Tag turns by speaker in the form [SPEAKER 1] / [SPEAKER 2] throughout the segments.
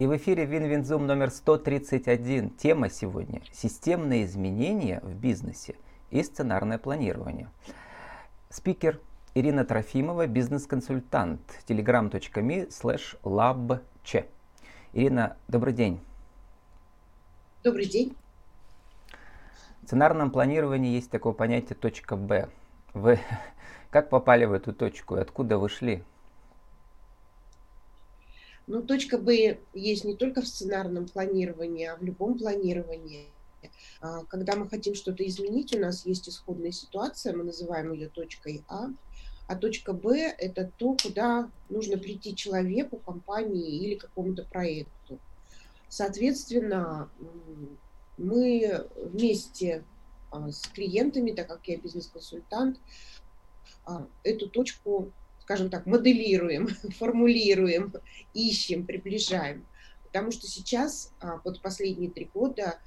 [SPEAKER 1] И в эфире WinWinZoom номер 131. Тема сегодня – системные изменения в бизнесе и сценарное планирование. Спикер Ирина Трофимова, бизнес-консультант, telegram.me slash labche. Ирина, добрый день.
[SPEAKER 2] Добрый день.
[SPEAKER 1] В сценарном планировании есть такое понятие точка Б. Вы как попали в эту точку и откуда вы шли?
[SPEAKER 2] Ну, точка Б есть не только в сценарном планировании, а в любом планировании. А, когда мы хотим что-то изменить, у нас есть исходная ситуация, мы называем ее точкой А, а точка Б – это то, куда нужно прийти человеку, компании или какому-то проекту. Соответственно, мы вместе а, с клиентами, так как я бизнес-консультант, а, эту точку скажем так, моделируем, формулируем, ищем, приближаем. Потому что сейчас, а, вот последние три года,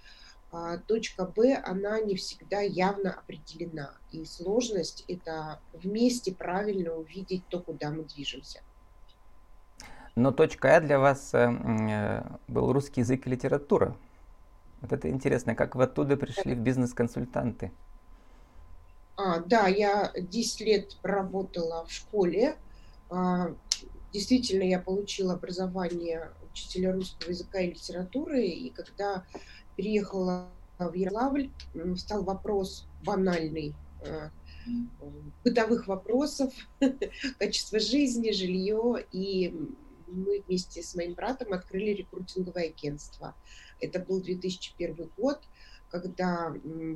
[SPEAKER 2] а, точка Б, она не всегда явно определена. И сложность – это вместе правильно увидеть то, куда мы движемся.
[SPEAKER 1] Но точка А для вас э, э, был русский язык и литература. Вот это интересно, как вы оттуда пришли в бизнес-консультанты?
[SPEAKER 2] А, да, я 10 лет проработала в школе. А, действительно, я получила образование учителя русского языка и литературы, и когда переехала в Ярославль, стал вопрос банальный а, бытовых вопросов, качество жизни, жилье, и мы вместе с моим братом открыли рекрутинговое агентство. Это был 2001 год когда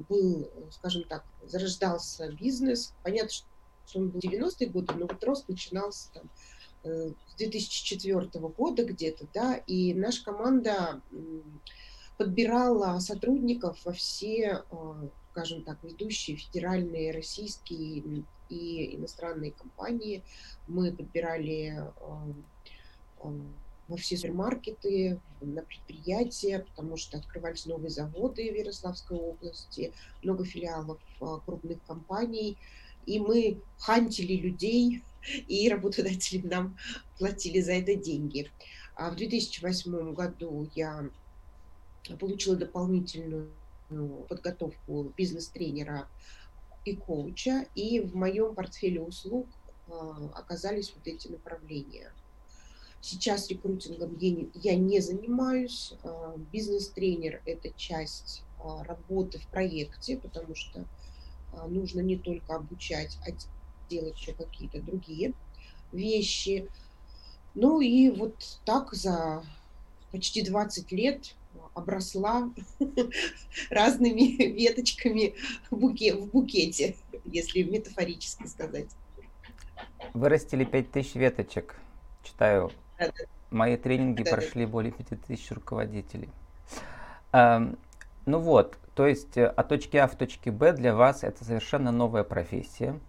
[SPEAKER 2] был, скажем так, зарождался бизнес. Понятно, что он был 90-е годы, но вот рост начинался там э, с 2004 года где-то, да, и наша команда подбирала сотрудников во все, э, скажем так, ведущие федеральные, российские и иностранные компании. Мы подбирали э, во все супермаркеты, на предприятия, потому что открывались новые заводы в Ярославской области, много филиалов а, крупных компаний, и мы хантили людей, и работодатели нам платили за это деньги. А в 2008 году я получила дополнительную подготовку бизнес-тренера и коуча, и в моем портфеле услуг а, оказались вот эти направления – Сейчас рекрутингом я не занимаюсь. А, бизнес-тренер – это часть а, работы в проекте, потому что а, нужно не только обучать, а делать еще какие-то другие вещи. Ну и вот так за почти 20 лет обросла разными веточками в букете, если метафорически сказать.
[SPEAKER 1] Вырастили 5000 веточек. Читаю Мои тренинги прошли более 5000 руководителей. Эм, ну вот, то есть э, от точки А в точке Б для вас это совершенно новая профессия.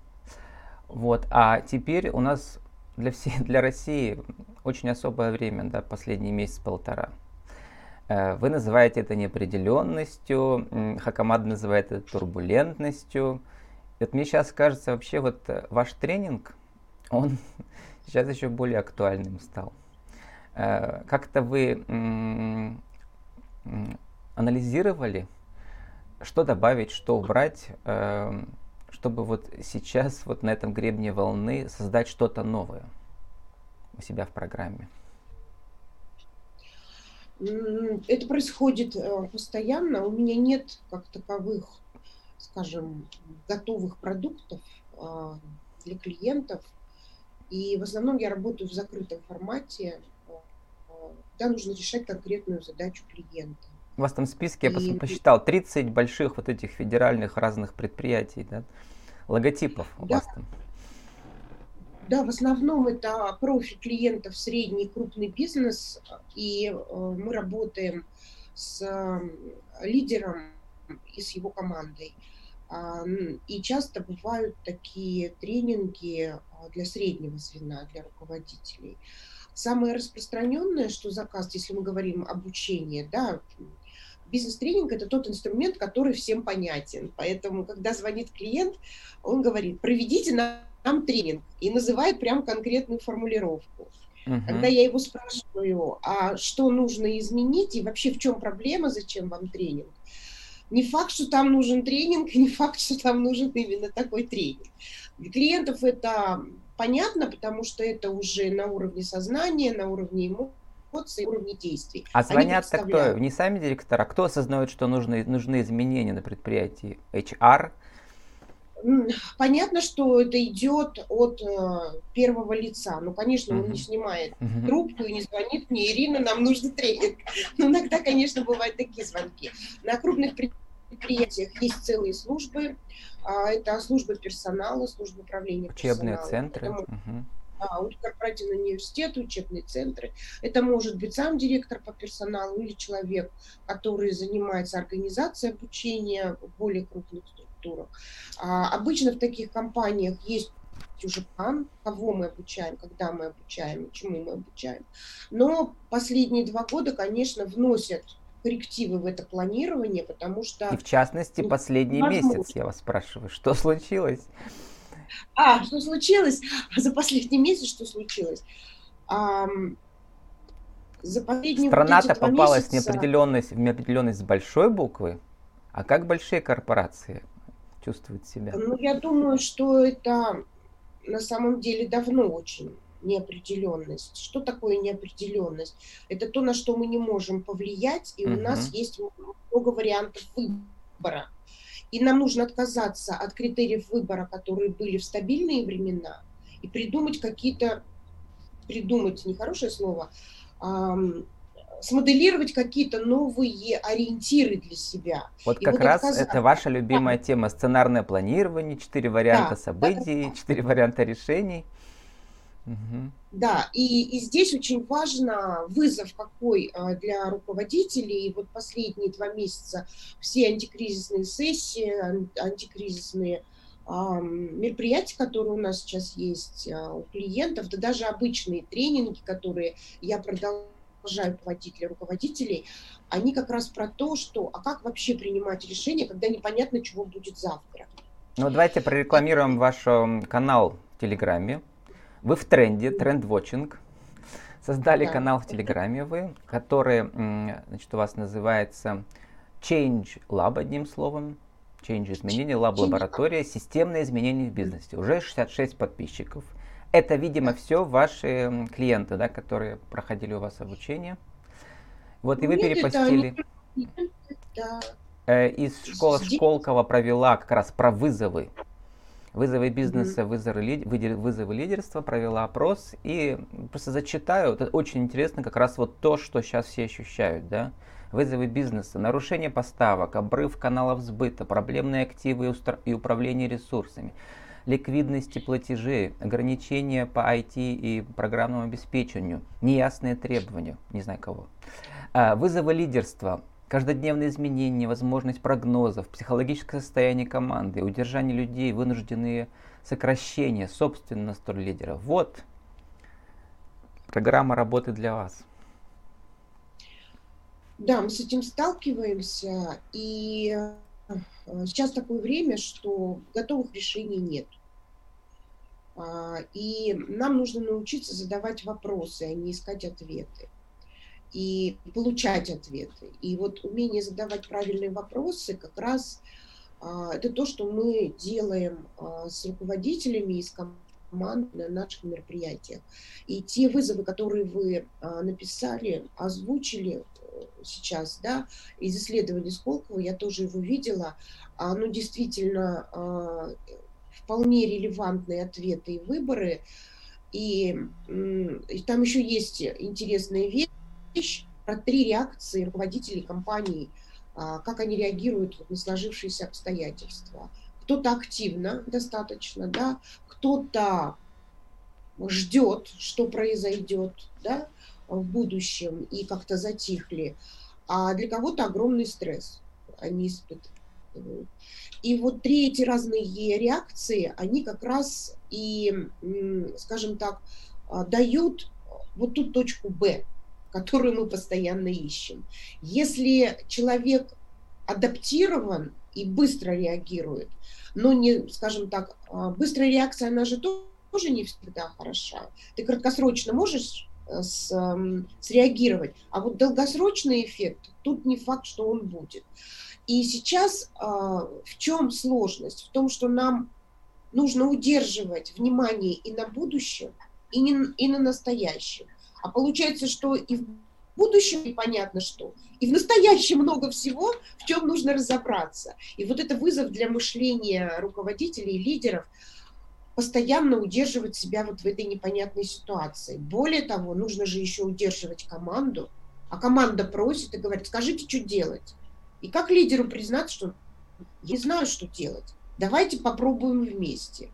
[SPEAKER 1] Вот, а теперь у нас для всей, для России очень особое время, да, последний месяц-полтора. Э, вы называете это неопределенностью, Хакамад называет это турбулентностью. И вот мне сейчас кажется, вообще вот э, ваш тренинг, он сейчас еще более актуальным стал. Э, как-то вы анализировали, что добавить, что убрать, э, чтобы вот сейчас вот на этом гребне волны создать что-то новое у себя в программе?
[SPEAKER 2] Это происходит э, постоянно. У меня нет как таковых, скажем, готовых продуктов для клиентов – и в основном я работаю в закрытом формате, когда нужно решать конкретную задачу клиента.
[SPEAKER 1] У вас там в списке, и... я посчитал, 30 больших вот этих федеральных разных предприятий, да? логотипов у да. вас там.
[SPEAKER 2] Да, в основном это профиль клиентов средний и крупный бизнес, и э, мы работаем с э, лидером и с его командой. И часто бывают такие тренинги а, для среднего звена, для руководителей. Самое распространенное, что заказ, если мы говорим обучение, да, бизнес-тренинг – это тот инструмент, который всем понятен. Поэтому, когда звонит клиент, он говорит, проведите нам тренинг и называет прям конкретную формулировку. Угу. Когда я его спрашиваю, а что нужно изменить и вообще в чем проблема, зачем вам тренинг, не факт, что там нужен тренинг, не факт, что там нужен именно такой тренинг. Для клиентов это понятно, потому что это уже на уровне сознания, на уровне эмоций, на уровне действий.
[SPEAKER 1] А звонят-то кто? Не сами директора? Кто осознает, что нужны, нужны изменения на предприятии? HR?
[SPEAKER 2] Понятно, что это идет от э, первого лица. Ну, конечно, uh-huh. он не снимает uh-huh. трубку и не звонит мне, Ирина, нам нужен тренинг. Но иногда, конечно, бывают такие звонки. На крупных предприятиях есть целые службы. А, это служба персонала, служба управления
[SPEAKER 1] Учебные персоналом. центры. Это,
[SPEAKER 2] uh-huh. А, корпоративный университет, учебные центры. Это может быть сам директор по персоналу или человек, который занимается организацией обучения в более крупных структурах. А, обычно в таких компаниях есть уже план, кого мы обучаем, когда мы обучаем, чему мы обучаем. Но последние два года, конечно, вносят коррективы в это планирование, потому что...
[SPEAKER 1] И в частности, ну, последний возможно. месяц, я вас спрашиваю, что случилось?
[SPEAKER 2] А, что случилось? За последний месяц что случилось? А,
[SPEAKER 1] за последние Страна-то попалась месяца... в неопределенность, в неопределенность с большой буквы, а как большие корпорации чувствуют себя?
[SPEAKER 2] Ну, я думаю, что это на самом деле давно очень неопределенность. Что такое неопределенность? Это то, на что мы не можем повлиять, и uh-huh. у нас есть много вариантов выбора. И нам нужно отказаться от критериев выбора, которые были в стабильные времена, и придумать какие-то, придумать, нехорошее слово, эм, смоделировать какие-то новые ориентиры для себя.
[SPEAKER 1] Вот и как вот раз отказаться. это ваша любимая да. тема сценарное планирование, четыре варианта да, событий, четыре да. варианта решений.
[SPEAKER 2] Угу. Да, и, и здесь очень важно вызов какой а, для руководителей. И вот последние два месяца все антикризисные сессии, антикризисные а, мероприятия, которые у нас сейчас есть а, у клиентов, да даже обычные тренинги, которые я продолжаю проводить для руководителей, они как раз про то, что а как вообще принимать решения, когда непонятно, чего будет завтра.
[SPEAKER 1] Ну, давайте прорекламируем ваш канал в Телеграме. Вы в тренде, тренд-вотчинг. Создали да. канал в Телеграме вы, который, значит, у вас называется Change Lab, одним словом. Change изменения, Lab лаборатория, системные изменения в бизнесе. Уже 66 подписчиков. Это, видимо, все ваши клиенты, да, которые проходили у вас обучение. Вот, и вы Нет, перепостили. Э, из школы Школкова провела как раз про вызовы Вызовы бизнеса, вызовы, вызовы лидерства, провела опрос и просто зачитаю, это очень интересно, как раз вот то, что сейчас все ощущают, да. Вызовы бизнеса, нарушение поставок, обрыв каналов сбыта, проблемные активы и управление ресурсами, ликвидности платежей, ограничения по IT и программному обеспечению, неясные требования, не знаю кого. А, вызовы лидерства, Каждодневные изменения, возможность прогнозов, психологическое состояние команды, удержание людей, вынужденные сокращения, собственный настрой лидера. Вот программа работы для вас.
[SPEAKER 2] Да, мы с этим сталкиваемся, и э, сейчас такое время, что готовых решений нет. А, и нам нужно научиться задавать вопросы, а не искать ответы и получать ответы. И вот умение задавать правильные вопросы как раз а, это то, что мы делаем а, с руководителями и с команд на наших мероприятиях. И те вызовы, которые вы написали, озвучили э, сейчас, да, из исследования Сколково, я тоже его видела, оно действительно вполне релевантные ответы и выборы. И, и там еще есть интересная вещь, про три реакции руководителей компании, а, как они реагируют на сложившиеся обстоятельства. Кто-то активно достаточно, да, кто-то ждет, что произойдет да, в будущем, и как-то затихли, а для кого-то огромный стресс они испытывают. И вот три эти разные реакции, они как раз и, скажем так, а, дают вот ту точку Б, которую мы постоянно ищем. Если человек адаптирован и быстро реагирует, но не, скажем так, а, быстрая реакция, она же тоже не всегда хороша. Ты краткосрочно можешь э, с, среагировать. А вот долгосрочный эффект, тут не факт, что он будет. И сейчас в чем сложность? В том, что нам нужно удерживать внимание и на будущем, и, не, и на настоящем. А получается, что и в будущем непонятно что, и в настоящем много всего, в чем нужно разобраться. И вот это вызов для мышления руководителей и лидеров постоянно удерживать себя вот в этой непонятной ситуации. Более того, нужно же еще удерживать команду, а команда просит и говорит, скажите, что делать. И как лидеру признаться, что не знаю, что делать. Давайте попробуем вместе.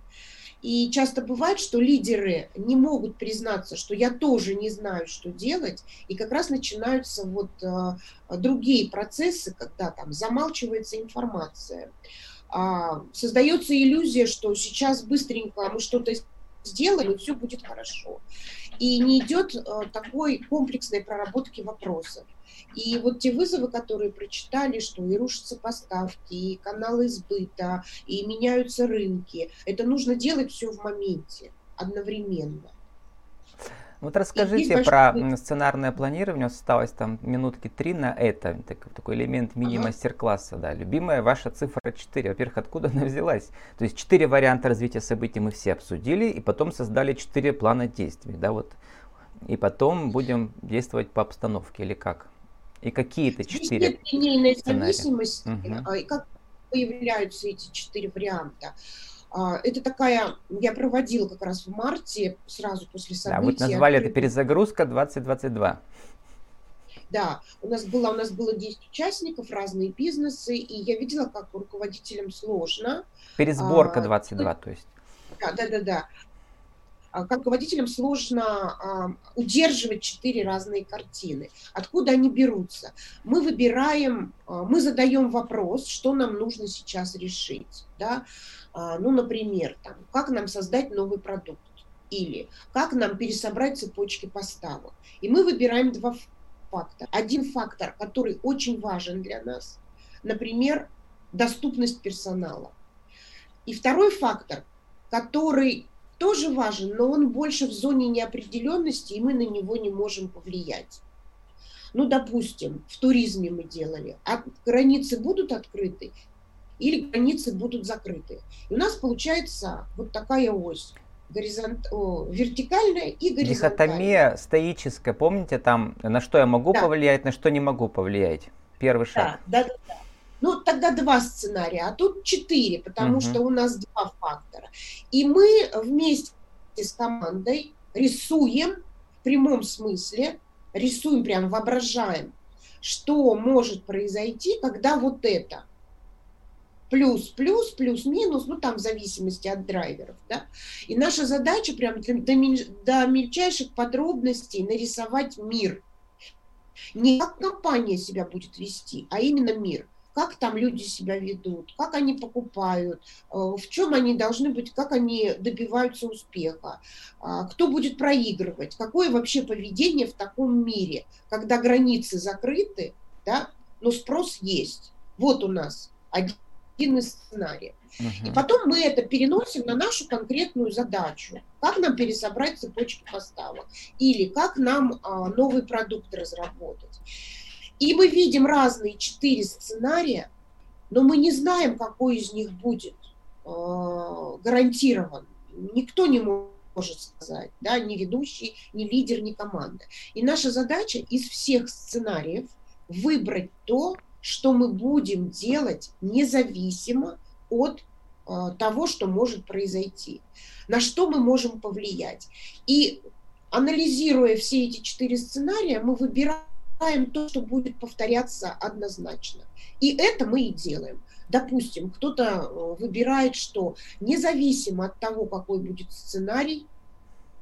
[SPEAKER 2] И часто бывает, что лидеры не могут признаться, что я тоже не знаю, что делать, и как раз начинаются вот а, другие процессы, когда там замалчивается информация, а, создается иллюзия, что сейчас быстренько мы что-то сделаем, и все будет хорошо. И не идет а, такой комплексной проработки вопросов. И вот те вызовы, которые прочитали, что и рушатся поставки, и каналы сбыта, и меняются рынки, это нужно делать все в моменте, одновременно.
[SPEAKER 1] Вот расскажите про сценарное планирование. Осталось там минутки три на это. Так, такой элемент мини-мастер-класса. Да. Любимая ваша цифра 4. Во-первых, откуда она взялась? То есть четыре варианта развития событий мы все обсудили, и потом создали четыре плана действий. Да, вот. И потом будем действовать по обстановке или как? И какие-то четыре
[SPEAKER 2] Нет линейной зависимости, угу. и как появляются эти четыре варианта. А, это такая, я проводила как раз в марте, сразу после событий.
[SPEAKER 1] Да, вы назвали это перезагрузка 2022.
[SPEAKER 2] Да, у нас было, у нас было 10 участников, разные бизнесы, и я видела, как руководителям сложно.
[SPEAKER 1] Пересборка 22, а, то есть.
[SPEAKER 2] Да, да, да, да. А, как руководителям сложно а, удерживать четыре разные картины. Откуда они берутся? Мы выбираем, а, мы задаем вопрос, что нам нужно сейчас решить. Да? Ну, например, там, как нам создать новый продукт или как нам пересобрать цепочки поставок. И мы выбираем два фактора. Один фактор, который очень важен для нас, например, доступность персонала. И второй фактор, который тоже важен, но он больше в зоне неопределенности, и мы на него не можем повлиять. Ну, допустим, в туризме мы делали, а границы будут открыты или границы будут закрыты. И у нас получается вот такая ось горизонт... О, вертикальная и горизонтальная.
[SPEAKER 1] Дихотомия стоическая. Помните там, на что я могу да. повлиять, на что не могу повлиять? Первый шаг.
[SPEAKER 2] Да, да, да. да. Ну, тогда два сценария, а тут четыре, потому угу. что у нас два фактора. И мы вместе с командой рисуем в прямом смысле, рисуем, прям воображаем, что может произойти, когда вот это плюс, плюс, плюс, минус, ну там в зависимости от драйверов, да. И наша задача прям до, до мельчайших подробностей нарисовать мир. Не как компания себя будет вести, а именно мир как там люди себя ведут, как они покупают, э, в чем они должны быть, как они добиваются успеха, а, кто будет проигрывать, какое вообще поведение в таком мире, когда границы закрыты, да, но спрос есть. Вот у нас один из сценариев. Uh-huh. И потом мы это переносим на нашу конкретную задачу. Как нам пересобрать цепочки поставок? Или как нам а, новый продукт разработать? И мы видим разные четыре сценария, но мы не знаем, какой из них будет э, гарантирован. Никто не может сказать, да, ни ведущий, ни лидер, ни команда. И наша задача из всех сценариев выбрать то, что мы будем делать независимо от э, того, что может произойти, на что мы можем повлиять. И анализируя все эти четыре сценария, мы выбираем выбираем то, что будет повторяться однозначно. И это мы и делаем. Допустим, кто-то э, выбирает, что независимо от того, какой будет сценарий,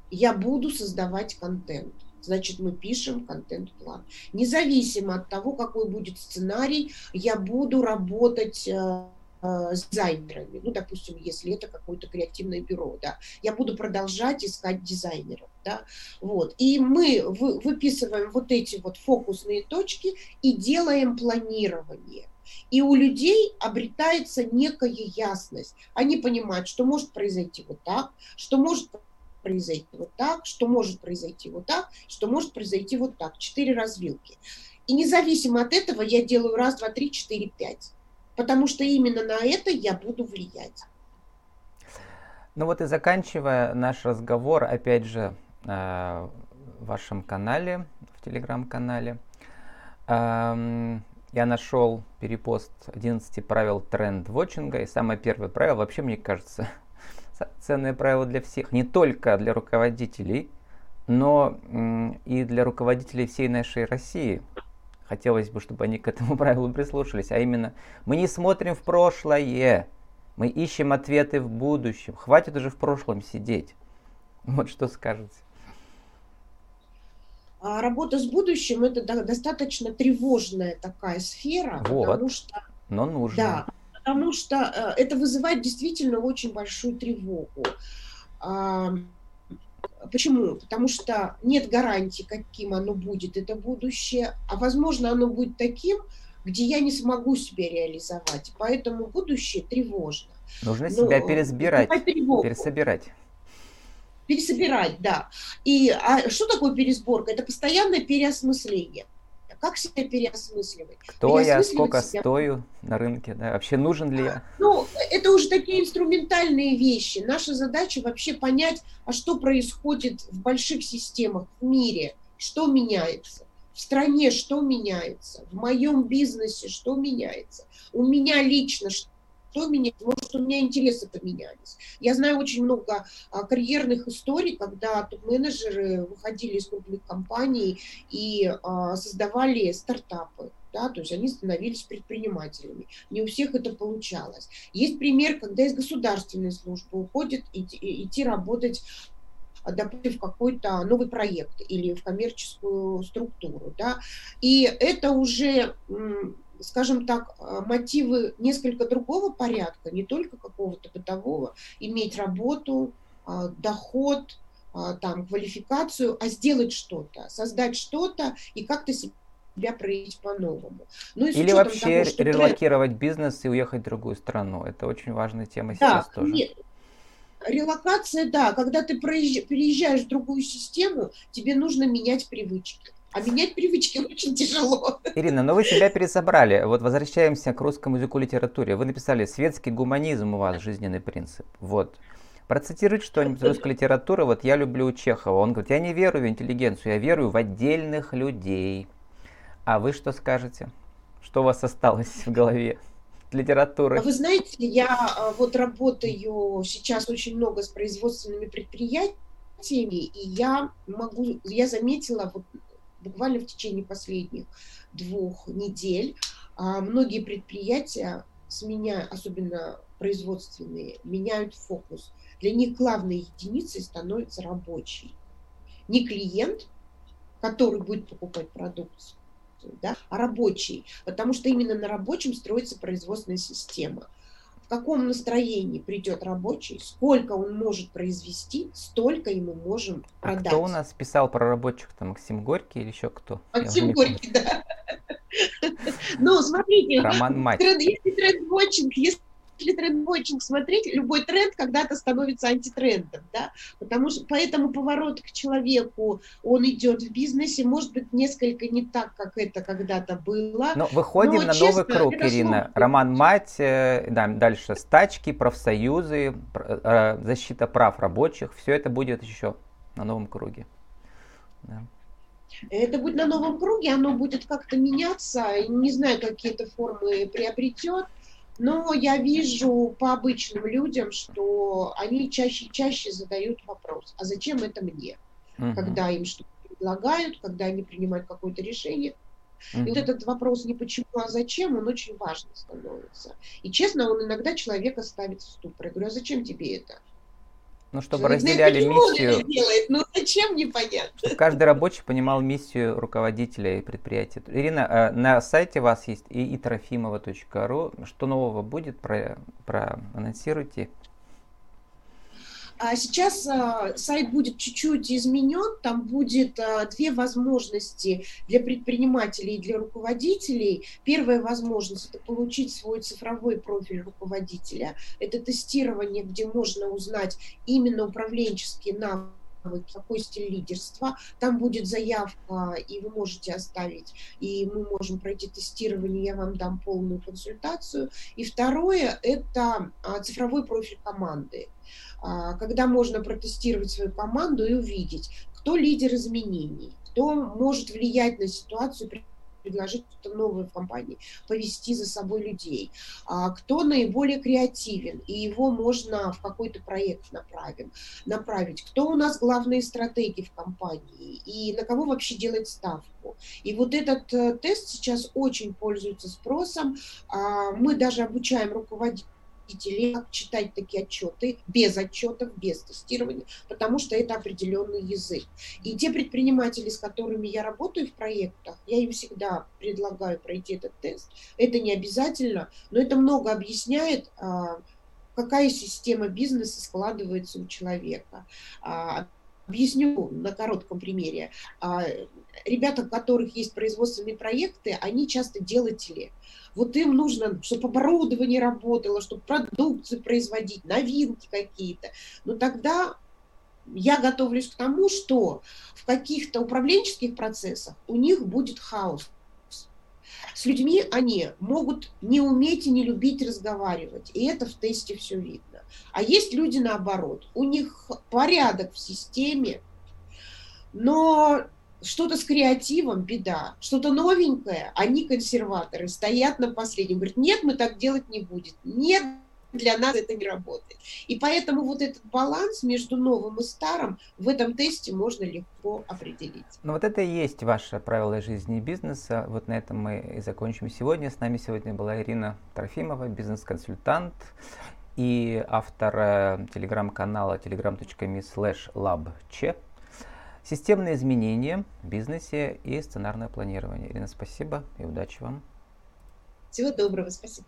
[SPEAKER 2] я буду создавать контент. Значит, мы пишем контент-план. Независимо от того, какой будет сценарий, я буду работать э, дизайнерами, ну, допустим, если это какое-то креативное бюро, да, я буду продолжать искать дизайнеров, да, вот, и мы вы, выписываем вот эти вот фокусные точки и делаем планирование. И у людей обретается некая ясность. Они понимают, что может произойти вот так, что может произойти вот так, что может произойти вот так, что может произойти вот так. Четыре развилки. И независимо от этого я делаю раз, два, три, четыре, пять. Потому что именно на это я буду влиять.
[SPEAKER 1] Ну вот и заканчивая наш разговор, опять же, э, в вашем канале, в телеграм-канале, эм, я нашел перепост 11 правил тренд-вотчинга, и самое первое правило, вообще, мне кажется, ценное правило для всех, не только для руководителей, но и для руководителей всей нашей России. Хотелось бы, чтобы они к этому правилу прислушались, а именно, мы не смотрим в прошлое, мы ищем ответы в будущем. Хватит уже в прошлом сидеть. Вот что скажете.
[SPEAKER 2] А работа с будущим это достаточно тревожная такая сфера,
[SPEAKER 1] вот. потому что, но нужно.
[SPEAKER 2] Да, потому что э, это вызывает действительно очень большую тревогу. Почему? Потому что нет гарантии, каким оно будет, это будущее, а возможно оно будет таким, где я не смогу себя реализовать. Поэтому будущее тревожно.
[SPEAKER 1] Нужно Но, себя пересбирать, пересобирать.
[SPEAKER 2] Пересобирать, да. И а что такое пересборка? Это постоянное переосмысление. Как себя переосмысливать?
[SPEAKER 1] Кто я, сколько себя... стою на рынке, да? Вообще нужен ли я?
[SPEAKER 2] Ну, это уже такие инструментальные вещи. Наша задача вообще понять, а что происходит в больших системах, в мире, что меняется в стране что меняется, в моем бизнесе что меняется, у меня лично что меняется, может, у меня интересы поменялись. Я знаю очень много а, карьерных историй, когда топ-менеджеры выходили из крупных компаний и а, создавали стартапы. Да, то есть они становились предпринимателями. Не у всех это получалось. Есть пример, когда из государственной службы уходит идти, идти работать допустим, в какой-то новый проект или в коммерческую структуру. Да? И это уже скажем так, э, мотивы несколько другого порядка, не только какого-то бытового, иметь работу, а, доход, а, там, квалификацию, а сделать что-то, создать что-то и как-то себя проявить по-новому.
[SPEAKER 1] Ну, Или вообще того, релокировать тренд... бизнес и уехать в другую страну. Это очень важная тема да, сейчас тоже. Нет,
[SPEAKER 2] релокация, да, когда ты переезжаешь в другую систему, тебе нужно менять привычки. А менять привычки очень тяжело.
[SPEAKER 1] Ирина, но вы себя пересобрали. Вот возвращаемся к русскому языку литературе. Вы написали «Светский гуманизм у вас жизненный принцип». Вот. Процитируйте что-нибудь из русской литературы. Вот я люблю Чехова. Он говорит, я не верую в интеллигенцию, я верую в отдельных людей. А вы что скажете? Что у вас осталось в голове? литературы?
[SPEAKER 2] Вы знаете, я а, вот работаю сейчас очень много с производственными предприятиями, и я могу, я заметила вот буквально в течение последних двух недель, а, многие предприятия сменяют, особенно производственные, меняют фокус. Для них главной единицей становится рабочий. Не клиент, который будет покупать продукцию, да, а рабочий, потому что именно на рабочем строится производственная система. В каком настроении придет рабочий, сколько он может произвести, столько ему можем продать.
[SPEAKER 1] А кто у нас писал про рабочих? Там Максим Горький или еще кто?
[SPEAKER 2] Максим Горький, да. Ну, смотрите,
[SPEAKER 1] Роман Мать.
[SPEAKER 2] Если тренд-вотчинг, если если тренд-вотчинг смотреть, любой тренд когда-то становится антитрендом, да, потому что поэтому поворот к человеку, он идет в бизнесе, может быть, несколько не так, как это когда-то было.
[SPEAKER 1] Но выходим но, на честно, новый круг, Ирина. Роман Мать, э, да, дальше стачки, профсоюзы, защита прав рабочих, все это будет еще на новом круге.
[SPEAKER 2] Да. Это будет на новом круге, оно будет как-то меняться, не знаю, какие это формы приобретет. Но я вижу по обычным людям, что они чаще и чаще задают вопрос, а зачем это мне? Угу. Когда им что-то предлагают, когда они принимают какое-то решение. Угу. И вот этот вопрос не почему, а зачем, он очень важный становится. И честно, он иногда человека ставит в ступор. Я говорю, а зачем тебе это?
[SPEAKER 1] Ну, чтобы разделяли миссию.
[SPEAKER 2] Делает, ну, зачем, непонятно.
[SPEAKER 1] Чтобы каждый рабочий понимал миссию руководителя и предприятия. Ирина, а, на сайте у вас есть и, и трофимова.ру. Что нового будет? Про, про анонсируйте.
[SPEAKER 2] А сейчас а, сайт будет чуть-чуть изменен, там будет а, две возможности для предпринимателей и для руководителей. Первая возможность – это получить свой цифровой профиль руководителя. Это тестирование, где можно узнать именно управленческие навыки какой стиль лидерства. Там будет заявка, и вы можете оставить, и мы можем пройти тестирование, я вам дам полную консультацию. И второе – это а, цифровой профиль команды, а, когда можно протестировать свою команду и увидеть, кто лидер изменений, кто может влиять на ситуацию предложить что-то новое в компании, повести за собой людей, а кто наиболее креативен, и его можно в какой-то проект направим, направить, кто у нас главные стратегии в компании, и на кого вообще делать ставку. И вот этот э, тест сейчас очень пользуется спросом. А, мы даже обучаем руководителей как читать такие отчеты без отчетов, без тестирования, потому что это определенный язык. И те предприниматели, с которыми я работаю в проектах, я им всегда предлагаю пройти этот тест. Это не обязательно, но это много объясняет, а, какая система бизнеса складывается у человека. А, объясню на коротком примере. Ребята, у которых есть производственные проекты, они часто делатели. Вот им нужно, чтобы оборудование работало, чтобы продукцию производить, новинки какие-то. Но тогда я готовлюсь к тому, что в каких-то управленческих процессах у них будет хаос. С людьми они могут не уметь и не любить разговаривать, и это в тесте все видно. А есть люди наоборот, у них порядок в системе, но что-то с креативом беда, что-то новенькое, они консерваторы, стоят на последнем, говорят, нет, мы так делать не будем, нет, для нас это не работает. И поэтому вот этот баланс между новым и старым в этом тесте можно легко определить.
[SPEAKER 1] Ну вот это и есть ваше правило жизни и бизнеса. Вот на этом мы и закончим сегодня. С нами сегодня была Ирина Трофимова, бизнес-консультант и автор э, телеграм-канала telegram.me slash labche. Системные изменения в бизнесе и сценарное планирование. Ирина, спасибо и удачи вам.
[SPEAKER 2] Всего доброго, спасибо.